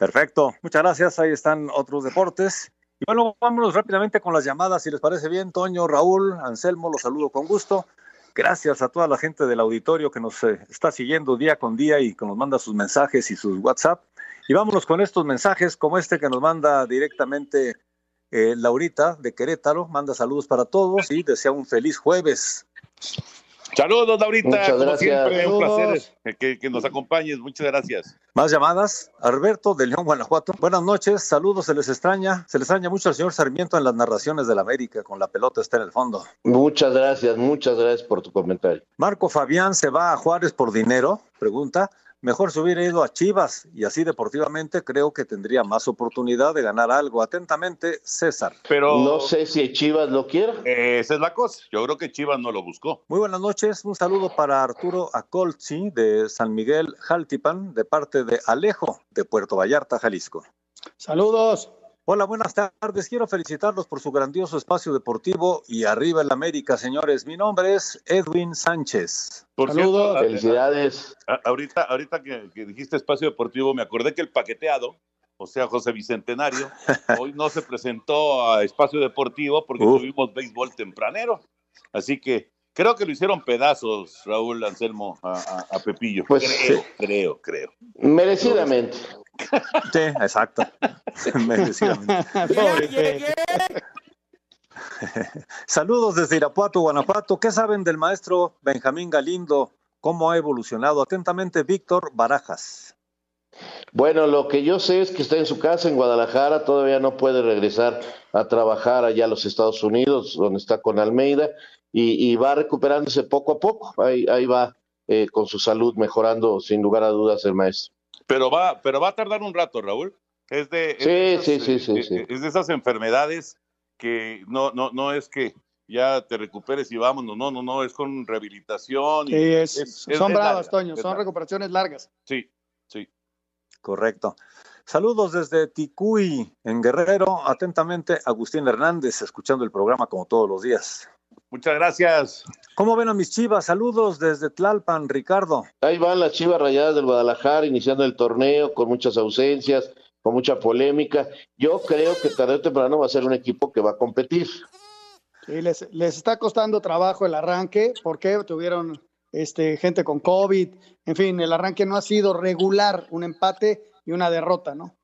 Perfecto, muchas gracias. Ahí están otros deportes. Y bueno, vámonos rápidamente con las llamadas, si les parece bien. Toño, Raúl, Anselmo, los saludo con gusto. Gracias a toda la gente del auditorio que nos eh, está siguiendo día con día y que nos manda sus mensajes y sus WhatsApp. Y vámonos con estos mensajes como este que nos manda directamente eh, Laurita de Querétaro. Manda saludos para todos y desea un feliz jueves. Saludos, Laurita. Muchas Como gracias. siempre, un placer que, que nos acompañes. Muchas gracias. Más llamadas. Alberto de León, Guanajuato. Buenas noches, saludos, se les extraña. Se les extraña mucho al señor Sarmiento en las narraciones del América, con la pelota está en el fondo. Muchas gracias, muchas gracias por tu comentario. Marco Fabián se va a Juárez por dinero, pregunta. Mejor se hubiera ido a Chivas y así deportivamente creo que tendría más oportunidad de ganar algo. Atentamente, César. Pero No sé si Chivas lo quiere. Esa es la cosa. Yo creo que Chivas no lo buscó. Muy buenas noches, un saludo para Arturo Acolci de San Miguel Jaltipan, de parte de Alejo de Puerto Vallarta, Jalisco. Saludos. Hola, buenas tardes. Quiero felicitarlos por su grandioso espacio deportivo y arriba el América, señores. Mi nombre es Edwin Sánchez. Por cierto, a- Felicidades. a- ahorita, ahorita que, que dijiste espacio deportivo, me acordé que el paqueteado, o sea, José Bicentenario, hoy no se presentó a espacio deportivo porque Uf. tuvimos béisbol tempranero. Así que creo que lo hicieron pedazos, Raúl Anselmo, a, a- a Pepillo. Pues, creo, sí. creo, creo. Merecidamente. Sí, exacto. Merecidamente. Pobre. Saludos desde Irapuato, Guanajuato. ¿Qué saben del maestro Benjamín Galindo? ¿Cómo ha evolucionado? Atentamente, Víctor Barajas. Bueno, lo que yo sé es que está en su casa en Guadalajara, todavía no puede regresar a trabajar allá a los Estados Unidos, donde está con Almeida, y, y va recuperándose poco a poco. Ahí, ahí va eh, con su salud mejorando, sin lugar a dudas, el maestro. Pero va, pero va a tardar un rato, Raúl. Es de, es Sí, de esas, sí, sí, eh, sí, eh, sí. es de esas enfermedades que no, no, no es que ya te recuperes y vámonos, no, no, no, es con rehabilitación. y Sí, es- es- son es bravas, larga, Toño, son larga. recuperaciones largas. Sí, sí. Correcto. Saludos desde Ticuy, en Guerrero. Atentamente, Agustín Hernández, escuchando el programa como todos los días. Muchas gracias. ¿Cómo ven a mis chivas? Saludos desde Tlalpan, Ricardo. Ahí van las Chivas Rayadas del Guadalajara iniciando el torneo con muchas ausencias, con mucha polémica. Yo creo que tarde o temprano va a ser un equipo que va a competir. Sí, les, les está costando trabajo el arranque porque tuvieron este, gente con COVID. En fin, el arranque no ha sido regular, un empate y una derrota, ¿no?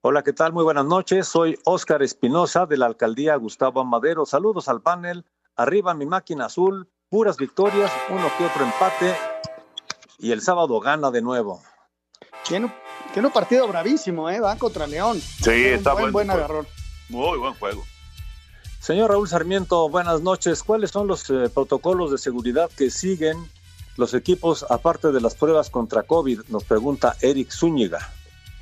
Hola, ¿qué tal? Muy buenas noches. Soy Óscar Espinosa de la alcaldía Gustavo Amadero. Saludos al panel. Arriba mi máquina azul. Puras victorias, uno que otro empate. Y el sábado gana de nuevo. Tiene, un- tiene un partido bravísimo, ¿eh? Van contra León. Sí, está buen, bueno. buen agarrón. Muy buen juego. Señor Raúl Sarmiento, buenas noches. ¿Cuáles son los eh, protocolos de seguridad que siguen los equipos aparte de las pruebas contra COVID? Nos pregunta Eric Zúñiga.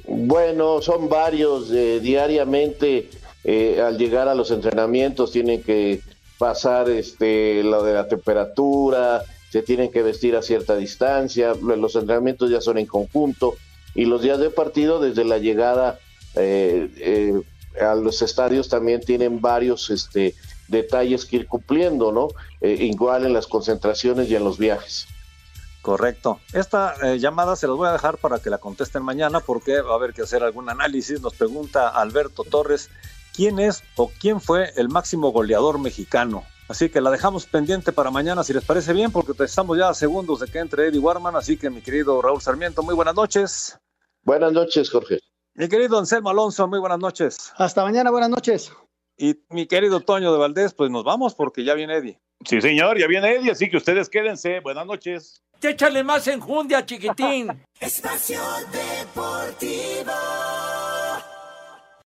Bueno, son varios. eh, diariamente, eh, al llegar a los entrenamientos, tienen que pasar este, lo de la temperatura, se tienen que vestir a cierta distancia, los entrenamientos ya son en conjunto y los días de partido desde la llegada eh, eh, a los estadios también tienen varios este, detalles que ir cumpliendo, ¿no? Eh, igual en las concentraciones y en los viajes. Correcto. Esta llamada se las voy a dejar para que la contesten mañana porque va a haber que hacer algún análisis. Nos pregunta Alberto Torres, ¿quién es o quién fue el máximo goleador mexicano? Así que la dejamos pendiente para mañana, si les parece bien, porque estamos ya a segundos de que entre Eddie Warman. Así que, mi querido Raúl Sarmiento, muy buenas noches. Buenas noches, Jorge. Mi querido Anselmo Alonso, muy buenas noches. Hasta mañana, buenas noches. Y mi querido Toño de Valdés, pues nos vamos porque ya viene Eddie. Sí, señor, ya viene Eddie, así que ustedes quédense. Buenas noches. Échale más enjundia, chiquitín. Espacio Deportivo.